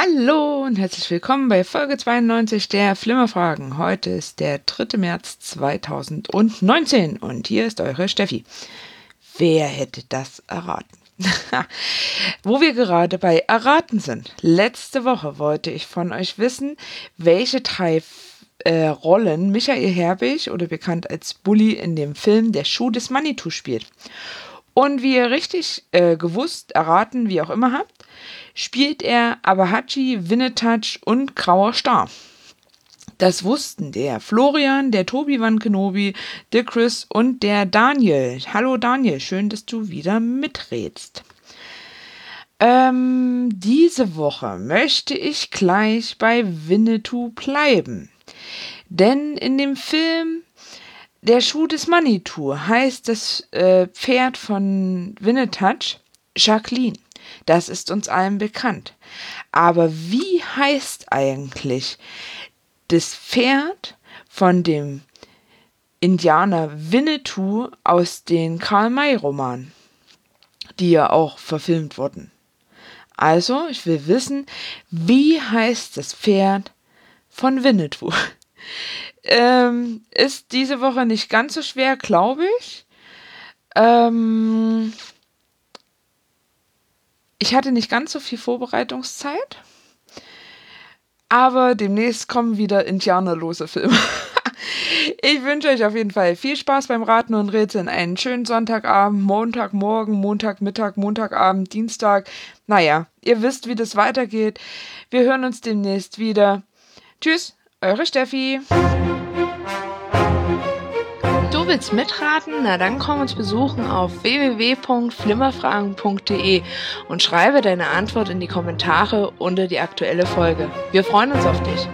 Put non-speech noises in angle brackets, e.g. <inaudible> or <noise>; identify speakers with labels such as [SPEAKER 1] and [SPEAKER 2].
[SPEAKER 1] Hallo und herzlich willkommen bei Folge 92 der Flimmerfragen. Heute ist der 3. März 2019 und hier ist eure Steffi. Wer hätte das erraten? <laughs> Wo wir gerade bei Erraten sind. Letzte Woche wollte ich von euch wissen, welche drei äh, Rollen Michael Herbig oder bekannt als Bully in dem Film Der Schuh des Manitou spielt. Und wie ihr richtig äh, gewusst, erraten, wie auch immer habt, spielt er Abahachi, Winnetouch und Grauer Star. Das wussten der Florian, der Tobi Van Kenobi, der Chris und der Daniel. Hallo Daniel, schön, dass du wieder mitredst. Ähm, diese Woche möchte ich gleich bei Winnetou bleiben. Denn in dem Film Der Schuh des Manitou heißt das äh, Pferd von Winnetouch Jacqueline. Das ist uns allen bekannt. Aber wie heißt eigentlich das Pferd von dem Indianer Winnetou aus den Karl-May-Romanen, die ja auch verfilmt wurden? Also, ich will wissen, wie heißt das Pferd von Winnetou? Ähm, ist diese Woche nicht ganz so schwer, glaube ich. Ähm, ich hatte nicht ganz so viel Vorbereitungszeit, aber demnächst kommen wieder indianerlose Filme. <laughs> ich wünsche euch auf jeden Fall viel Spaß beim Raten und Rätseln. Einen schönen Sonntagabend, Montagmorgen, Montagmittag, Montagabend, Dienstag. Naja, ihr wisst, wie das weitergeht. Wir hören uns demnächst wieder. Tschüss, eure Steffi willst mitraten? Na dann komm uns besuchen auf www.flimmerfragen.de und schreibe deine Antwort in die Kommentare unter die aktuelle Folge. Wir freuen uns auf dich.